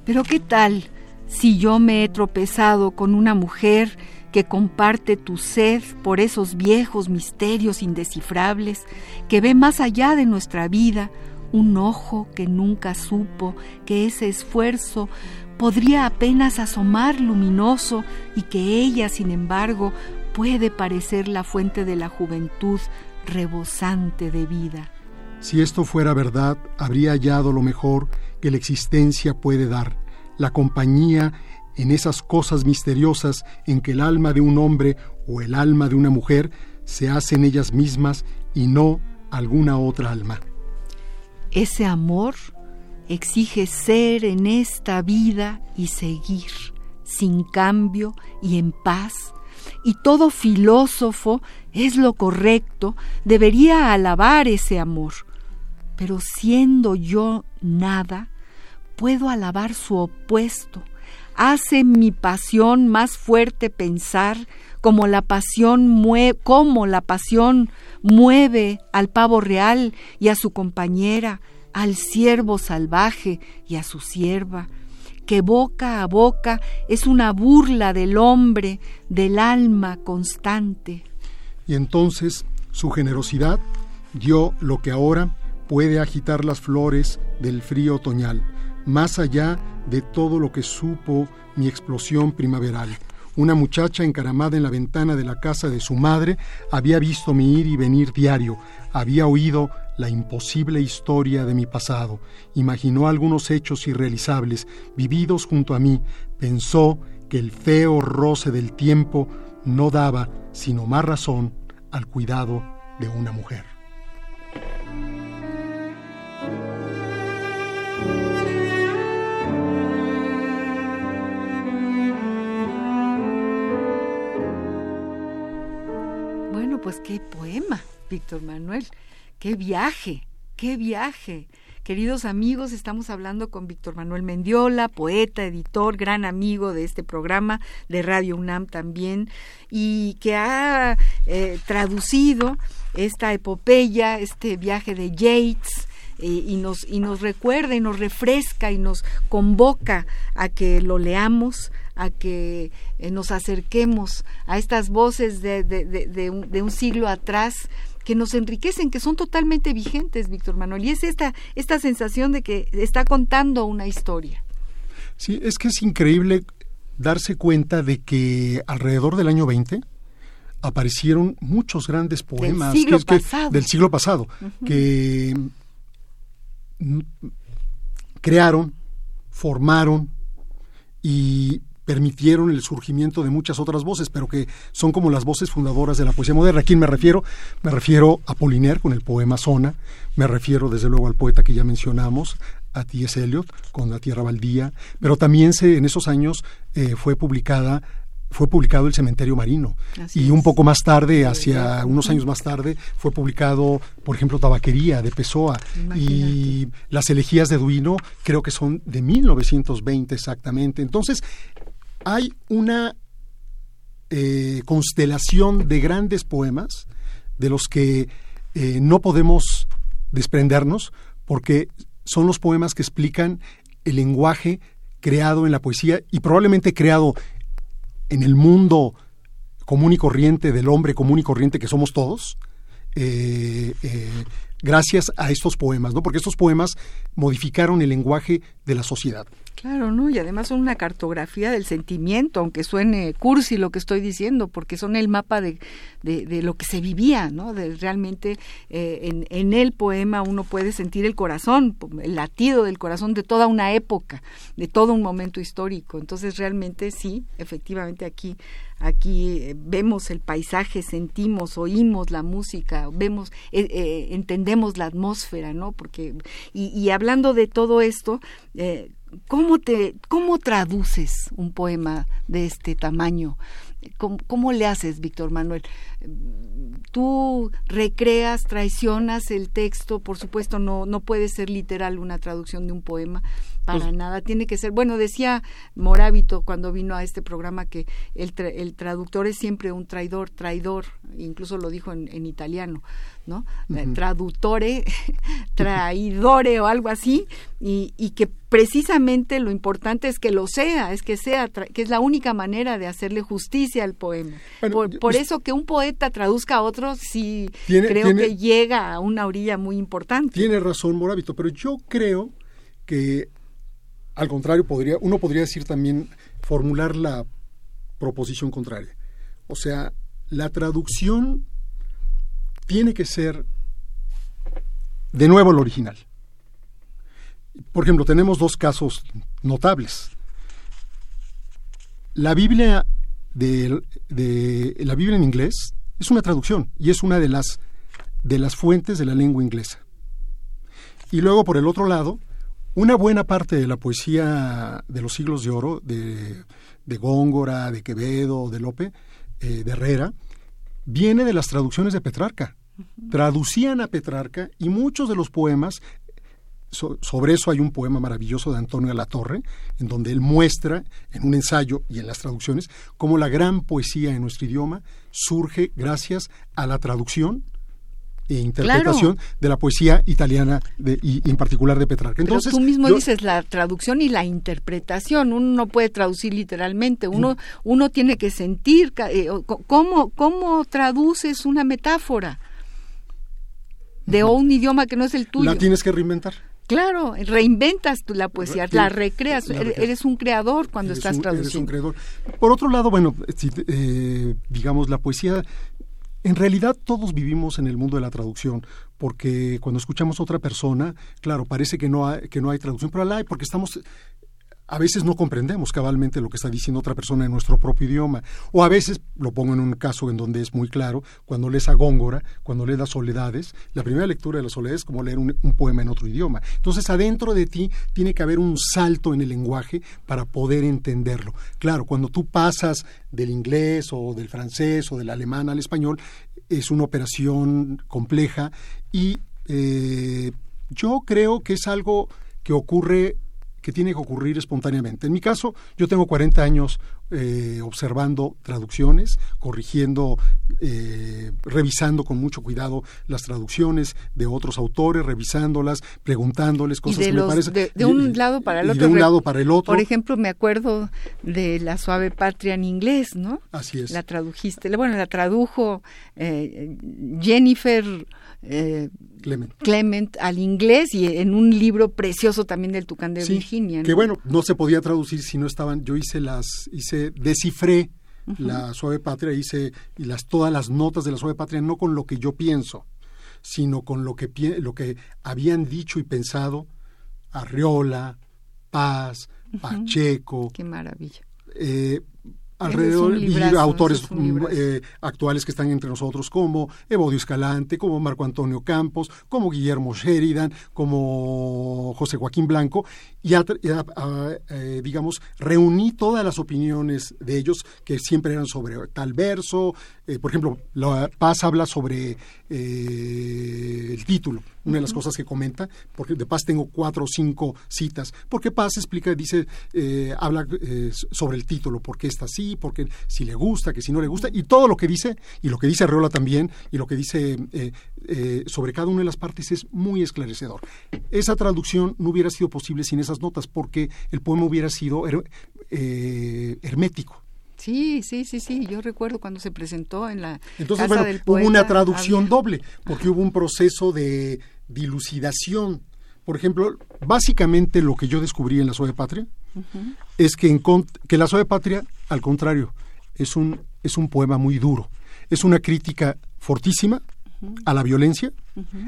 Pero ¿qué tal si yo me he tropezado con una mujer que comparte tu sed por esos viejos misterios indescifrables, que ve más allá de nuestra vida, un ojo que nunca supo que ese esfuerzo podría apenas asomar luminoso y que ella, sin embargo, puede parecer la fuente de la juventud rebosante de vida. Si esto fuera verdad, habría hallado lo mejor que la existencia puede dar, la compañía en esas cosas misteriosas en que el alma de un hombre o el alma de una mujer se hacen ellas mismas y no alguna otra alma. Ese amor exige ser en esta vida y seguir, sin cambio y en paz, y todo filósofo es lo correcto, debería alabar ese amor. Pero siendo yo nada, puedo alabar su opuesto. Hace mi pasión más fuerte pensar como la pasión mueve, como la pasión mueve al pavo real y a su compañera, al siervo salvaje y a su sierva, que boca a boca es una burla del hombre, del alma constante. Y entonces su generosidad dio lo que ahora puede agitar las flores del frío otoñal, más allá de todo lo que supo mi explosión primaveral. Una muchacha encaramada en la ventana de la casa de su madre había visto mi ir y venir diario, había oído la imposible historia de mi pasado, imaginó algunos hechos irrealizables vividos junto a mí, pensó que el feo roce del tiempo no daba sino más razón al cuidado de una mujer. Bueno, pues qué poema, Víctor Manuel. ¡Qué viaje! ¡Qué viaje! Queridos amigos, estamos hablando con Víctor Manuel Mendiola, poeta, editor, gran amigo de este programa de Radio UNAM también, y que ha eh, traducido esta epopeya, este viaje de Yates, eh, y, nos, y nos recuerda y nos refresca y nos convoca a que lo leamos, a que eh, nos acerquemos a estas voces de, de, un, siglo atrás que nos enriquecen, que son totalmente vigentes, Víctor Manuel. Y es esta, esta sensación de que está contando una historia. Sí, es que es increíble darse cuenta de que alrededor del año 20 aparecieron muchos grandes poemas del siglo pasado, del siglo pasado que crearon, formaron y permitieron el surgimiento de muchas otras voces, pero que son como las voces fundadoras de la poesía moderna. ¿A quién me refiero? Me refiero a Poliner con el poema Zona, me refiero desde luego al poeta que ya mencionamos, a T.S. Eliot con La Tierra Baldía, pero también se, en esos años eh, fue publicada fue publicado El Cementerio Marino. y un poco más tarde, hacia unos años más tarde, fue publicado, por ejemplo, Tabaquería de Pessoa. Y Las Elegías de Duino creo que son de 1920 exactamente. Entonces, hay una eh, constelación de grandes poemas de los que eh, no podemos desprendernos porque son los poemas que explican el lenguaje creado en la poesía y probablemente creado en el mundo común y corriente del hombre común y corriente que somos todos, eh, eh, gracias a estos poemas, ¿no? Porque estos poemas modificaron el lenguaje de la sociedad. Claro, ¿no? Y además son una cartografía del sentimiento, aunque suene cursi lo que estoy diciendo, porque son el mapa de, de, lo que se vivía, ¿no? De realmente eh, en, en, el poema uno puede sentir el corazón, el latido del corazón de toda una época, de todo un momento histórico. Entonces realmente sí, efectivamente aquí aquí eh, vemos el paisaje, sentimos, oímos la música, vemos, eh, entendemos la atmósfera, ¿no? Porque y, y hablando de todo esto, eh, ¿cómo, te, ¿cómo traduces un poema de este tamaño? ¿Cómo, ¿Cómo, le haces, Víctor Manuel? Tú recreas, traicionas el texto, por supuesto no, no puede ser literal una traducción de un poema, para pues nada, tiene que ser, bueno, decía Morábito cuando vino a este programa que el, el traductor es siempre un traidor, traidor, incluso lo dijo en, en italiano, ¿no? Eh, traductore, traidore o algo así, y, y, que precisamente lo importante es que lo sea, es que sea, que es la única manera de hacerle justicia al poema. por, por eso que un poeta traduzca a otro, sí creo que llega a una orilla muy importante. Tiene razón Morábito, pero yo creo que al contrario, podría, uno podría decir también, formular la proposición contraria. O sea, la traducción tiene que ser de nuevo el original. Por ejemplo, tenemos dos casos notables. La Biblia de, la Biblia en inglés es una traducción y es una de las de las fuentes de la lengua inglesa. Y luego por el otro lado, una buena parte de la poesía de los siglos de oro, de, de Góngora, de Quevedo, de Lope, eh, de Herrera, viene de las traducciones de Petrarca. Traducían a Petrarca y muchos de los poemas, sobre eso hay un poema maravilloso de Antonio Torre en donde él muestra, en un ensayo y en las traducciones, cómo la gran poesía en nuestro idioma surge gracias a la traducción e interpretación de la poesía italiana y, en particular de Petrarca. Entonces, tú mismo dices la traducción y la interpretación. Uno no puede traducir literalmente. Uno, uno tiene que sentir eh, cómo, cómo traduces una metáfora de un idioma que no es el tuyo. La tienes que reinventar. Claro, reinventas la poesía, la recreas, eres un creador cuando estás traduciendo. Eres un creador. Por otro lado, bueno, eh, digamos, la poesía, en realidad todos vivimos en el mundo de la traducción, porque cuando escuchamos a otra persona, claro, parece que no hay, que no hay traducción, pero la hay, porque estamos a veces no comprendemos cabalmente lo que está diciendo otra persona en nuestro propio idioma. O a veces, lo pongo en un caso en donde es muy claro, cuando lees a Góngora, cuando lees las soledades, la primera lectura de las soledades es como leer un, poema en otro idioma. Entonces, adentro de ti tiene que haber un salto en el lenguaje para poder entenderlo. Claro, cuando tú pasas del inglés o del francés o del alemán al español, es una operación compleja y eh, yo creo que es algo que ocurre que tiene que ocurrir espontáneamente. En mi caso, yo tengo 40 años eh, observando traducciones, corrigiendo, eh, revisando con mucho cuidado las traducciones de otros autores, revisándolas, preguntándoles cosas que me parecen. De, un lado para el otro. De un lado para el otro. Por ejemplo, me acuerdo de La Suave Patria en inglés, ¿no? Así es. La tradujiste. Bueno, la tradujo eh, Jennifer eh, Clement. al inglés y en un libro precioso también del Tucán de Virginia. Que bueno, no se podía traducir si no estaban, yo hice las, hice, descifré la suave patria, hice y las, todas las notas de la suave patria, no con lo que yo pienso, sino con lo que, lo que habían dicho y pensado Arriola, Paz, Pacheco. Qué maravilla. Eh, alrededor y autores eh, actuales que están entre nosotros como Evodio Escalante, como Marco Antonio Campos, como Guillermo Sheridan, como José Joaquín Blanco y eh, digamos reuní todas las opiniones de ellos que siempre eran sobre tal verso, eh, por ejemplo, la Paz habla sobre el título, una de las cosas que comenta, porque de Paz tengo cuatro o cinco citas, porque Paz explica, dice, habla sobre el título, por qué está así, porque si le gusta, que si no le gusta, y todo lo que dice, y lo que dice Arreola también, y lo que dice eh, eh, sobre cada una de las partes es muy esclarecedor. Esa traducción no hubiera sido posible sin esas notas, porque el poema hubiera sido eh, hermético. Sí, sí, sí, sí. Yo recuerdo cuando se presentó en la Entonces, casa bueno, del hubo poeta, una traducción había- doble, porque hubo un proceso de dilucidación. Por ejemplo, básicamente lo que yo descubrí en la Suave Patria es que, en que la Suave Patria, al contrario, es un, es un poema muy duro. Es una crítica fortísima a la violencia,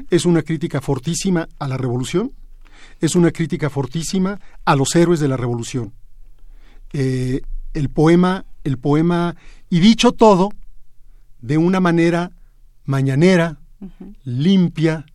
es una crítica fortísima a la revolución, es una crítica fortísima a los héroes de la revolución. Eh, el poema, el poema, y dicho todo, de una manera mañanera, limpia,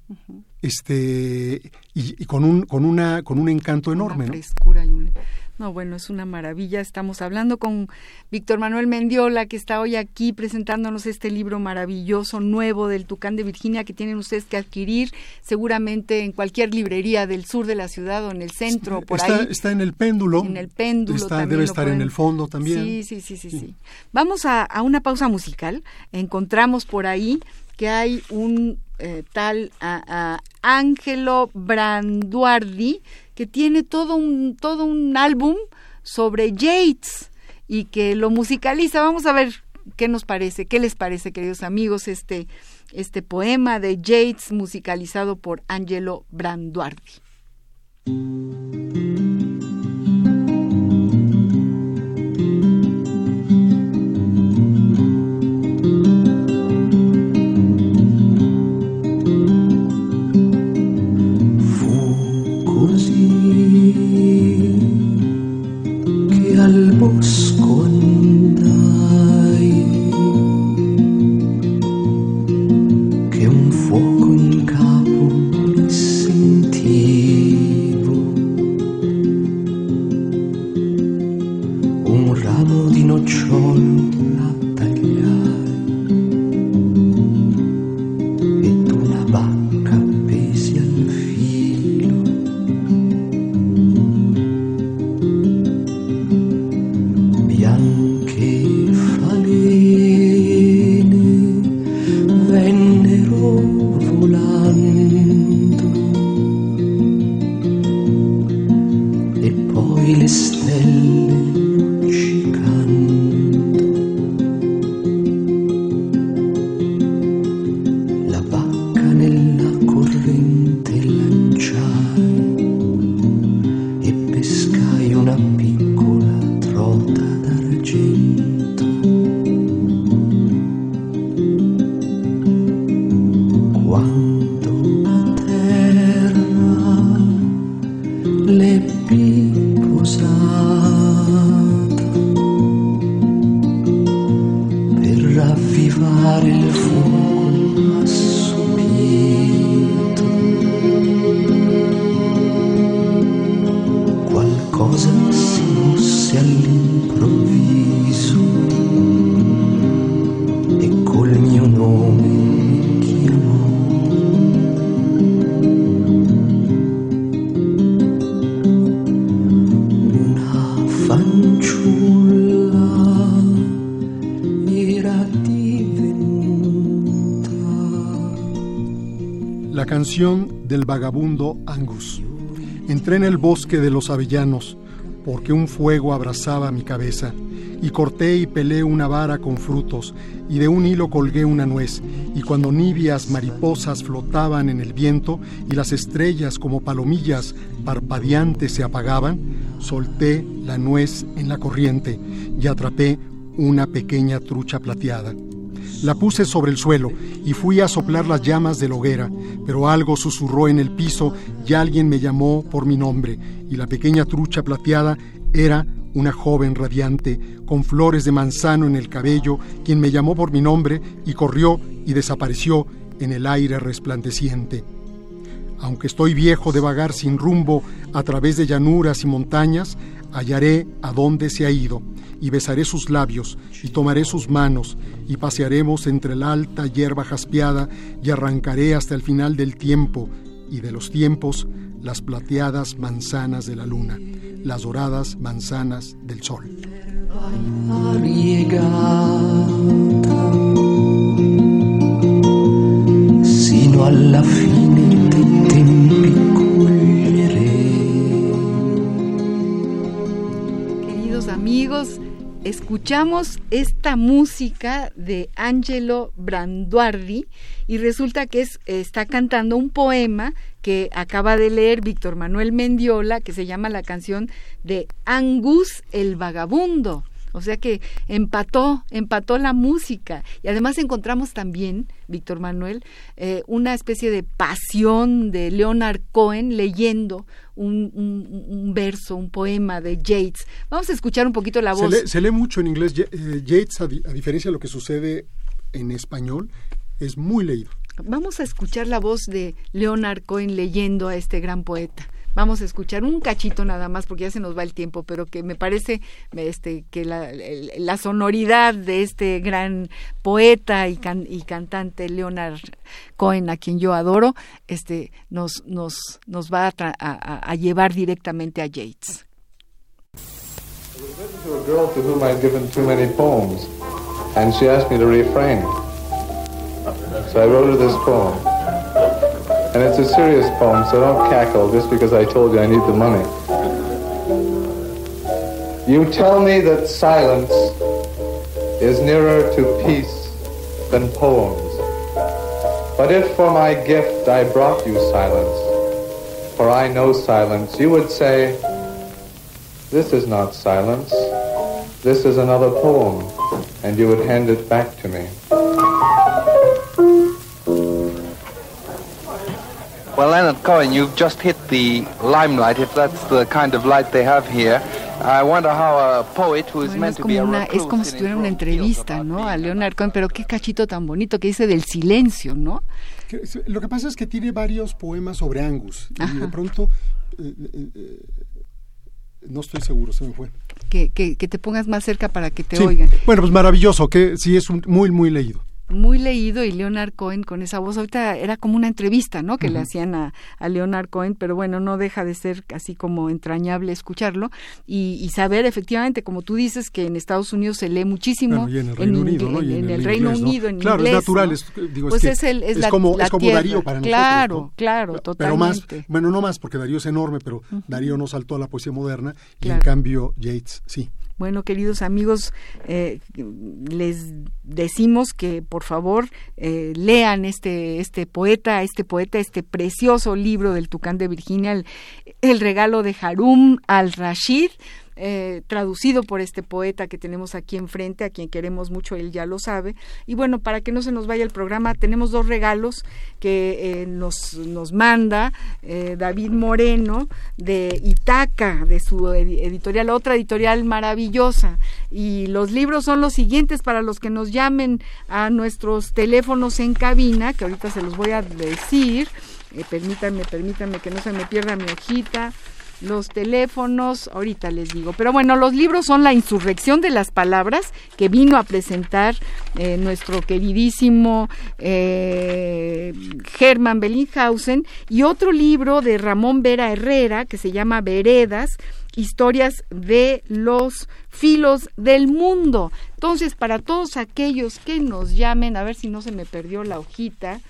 este, y, y con un, con una, con un encanto enorme, Una ¿no? frescura y un- No, bueno, es una maravilla. Estamos hablando con Víctor Manuel Mendiola, que está hoy aquí presentándonos este libro maravilloso, nuevo del Tucán de Virginia, que tienen ustedes que adquirir seguramente en cualquier librería del sur de la ciudad o en el centro, por está, ahí. está en el péndulo. En el péndulo Está- debe estar en el fondo también. Sí, sí, sí, sí, sí. Vamos a, a una pausa musical. Encontramos por ahí que hay un eh, tal Angelo Branduardi que tiene todo un, todo un álbum sobre Yates y que lo musicaliza. Vamos a ver qué nos parece, qué les parece, queridos amigos, este, este poema de Yates musicalizado por Angelo Branduardi. Del vagabundo Angus. Entré en el bosque de los avellanos, porque un fuego abrazaba mi cabeza, y corté y pelé una vara con frutos, y de un hilo colgué una nuez, y cuando nibias mariposas flotaban en el viento, y las estrellas como palomillas parpadeantes se apagaban, solté la nuez en la corriente, y atrapé una pequeña trucha plateada. La puse sobre el suelo y fui a soplar las llamas de la hoguera, pero algo susurró en el piso y alguien me llamó por mi nombre, y la pequeña trucha plateada era una joven radiante, con flores de manzano en el cabello, quien me llamó por mi nombre y corrió y desapareció en el aire resplandeciente. Aunque estoy viejo de vagar sin rumbo a través de llanuras y montañas, hallaré a dónde se ha ido, y besaré sus labios, y tomaré sus manos, y pasearemos entre la alta hierba jaspeada, y arrancaré hasta el final del tiempo, y de los tiempos, las plateadas manzanas de la luna, las doradas manzanas del sol. sino alla fine dei amigos, escuchamos esta música de Angelo Branduardi y resulta que es, está cantando un poema que acaba de leer Víctor Manuel Mendiola que se llama la canción de Angus el Vagabundo. O sea que empató, empató la música. Y además encontramos también, Víctor Manuel, eh, una especie de pasión de Leonard Cohen leyendo un, verso, un poema de Yates. Vamos a escuchar un poquito la voz. Se lee, mucho en inglés. Eh, Yates, a, a diferencia de lo que sucede en español, es muy leído. Vamos a escuchar la voz de Leonard Cohen leyendo a este gran poeta. Vamos a escuchar un cachito nada más porque ya se nos va el tiempo, pero que me parece este, que la, sonoridad de este gran poeta y, y, cantante Leonard Cohen, a quien yo adoro, este, nos, nos, nos va a, a, llevar directamente a Yates. So I wrote her this poem. And it's a serious poem, so don't cackle just because I told you I need the money. You tell me that silence is nearer to peace than poems. But if for my gift I brought you silence, for I know silence, you would say, this is not silence, this is another poem, and you would hand it back to me. Well, Leonard Cohen, you've just hit the limelight, if that's the kind of light they have here. I wonder how a poet who is meant to be a una, Es como si tuviera una entrevista, ¿no? A Leonard Cohen, pero qué cachito tan bonito que dice del silencio, ¿no? Lo que pasa es que tiene varios poemas sobre Angus y de pronto eh, eh, eh, no estoy seguro, se me fue. Que, que, que, te pongas más cerca para que te oigan. Bueno, pues maravilloso, que sí es un, muy, muy leído muy leído y Leonard Cohen con esa voz. Ahorita era como una entrevista, ¿no? Que le hacían a, a, Leonard Cohen, pero bueno, no deja de ser así como entrañable escucharlo y, saber efectivamente, como tú dices, que en Estados Unidos se lee muchísimo. y en el Reino Unido, ¿no? en, el, Reino Unido, en claro, inglés. es natural, es, digo, pues es, el, es, como, es como Darío para nosotros. Claro, claro, totalmente. Pero más, bueno, no más, porque Darío es enorme, pero Darío no saltó a la poesía moderna y en cambio Yates sí. Bueno, queridos amigos, eh, les decimos que por favor eh, lean este, este poeta, este poeta, este precioso libro del Tucán de Virginia, el, el regalo de Harum al-Rashid. Eh, traducido por este poeta que tenemos aquí enfrente, a quien queremos mucho, él ya lo sabe. Y bueno, para que no se nos vaya el programa, tenemos dos regalos que eh, nos, nos manda eh, David Moreno de Itaca, de su editorial, otra editorial maravillosa. Y los libros son los siguientes para los que nos llamen a nuestros teléfonos en cabina, que ahorita se los voy a decir. permítanme, permítanme que no se me pierda mi hojita los teléfonos, ahorita les digo. Pero bueno, los libros son La insurrección de las palabras que vino a presentar eh, nuestro queridísimo eh, Hermann Bellinghausen y otro libro de Ramón Vera Herrera que se llama Veredas, historias de los filos del mundo. Entonces, para todos aquellos que nos llamen, a ver si no se me perdió la hojita,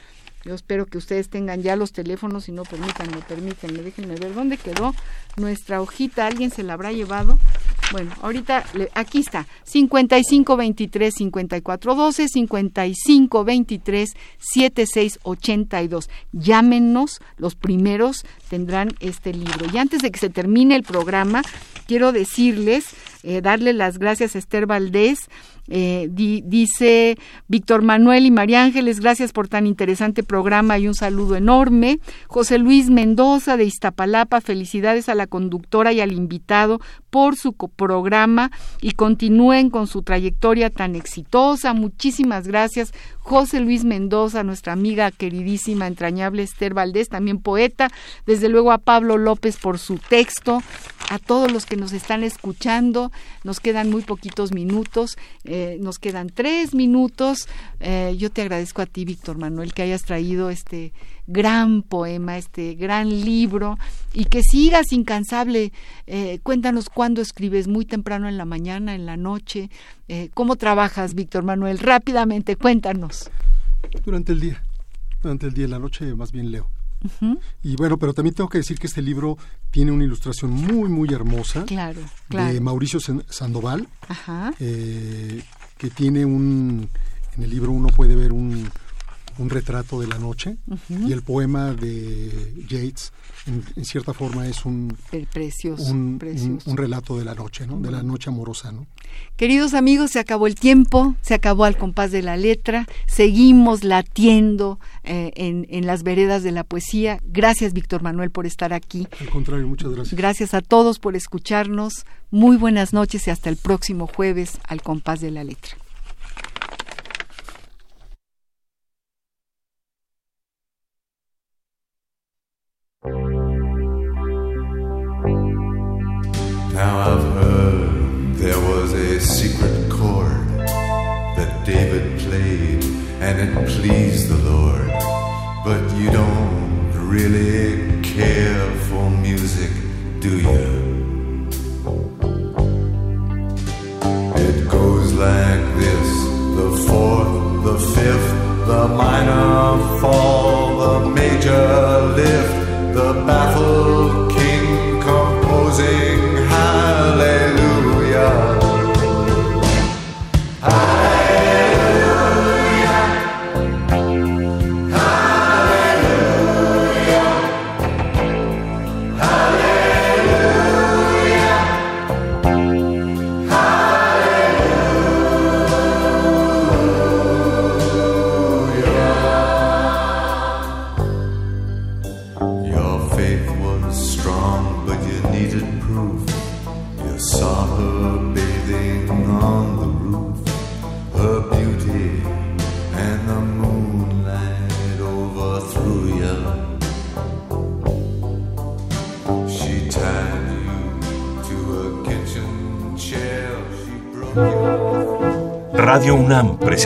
yo espero que ustedes tengan ya los teléfonos y no permítanme, permítanme, déjenme ver dónde quedó nuestra hojita. ¿Alguien se la habrá llevado? Bueno, ahorita aquí está, 5523 5412 5523 7682. Llámenos, los primeros tendrán este libro. Y antes de que se termine el programa, quiero decirles, eh, darle las gracias a Esther Valdés eh, dice Víctor Manuel y María Ángeles, gracias por tan interesante programa y un saludo enorme. José Luis Mendoza de Iztapalapa, felicidades a la conductora y al invitado por su programa y continúen con su trayectoria tan exitosa. Muchísimas gracias. José Luis Mendoza, nuestra amiga queridísima, entrañable Esther Valdés, también poeta, desde luego a Pablo López por su texto, a todos los que nos están escuchando, nos quedan muy poquitos minutos, nos quedan tres minutos, eh, yo te agradezco a ti, Víctor Manuel, que hayas traído este gran poema, este gran libro, y que sigas incansable, eh, cuéntanos cuándo escribes, muy temprano en la mañana, en la noche, eh, ¿Cómo trabajas, Víctor Manuel? Rápidamente, cuéntanos. Durante el día. Durante el día, en la noche más bien leo. Y bueno, pero también tengo que decir que este libro tiene una ilustración muy, muy hermosa. Claro, claro. De Mauricio Sandoval. Ajá. Eh, que tiene un... En el libro uno puede ver un, un retrato de la noche y el poema de Yates en, cierta forma es un, precioso, un, un, relato de la noche, ¿no? de la noche amorosa. ¿no? Queridos amigos, se acabó el tiempo, se acabó al compás de la letra, seguimos latiendo eh, en, en las veredas de la poesía. Gracias, Víctor Manuel, por estar aquí. Al contrario, muchas gracias. Gracias a todos por escucharnos. Muy buenas noches y hasta el próximo jueves al compás de la letra. And it pleased the Lord. But you don't really care for music, do you?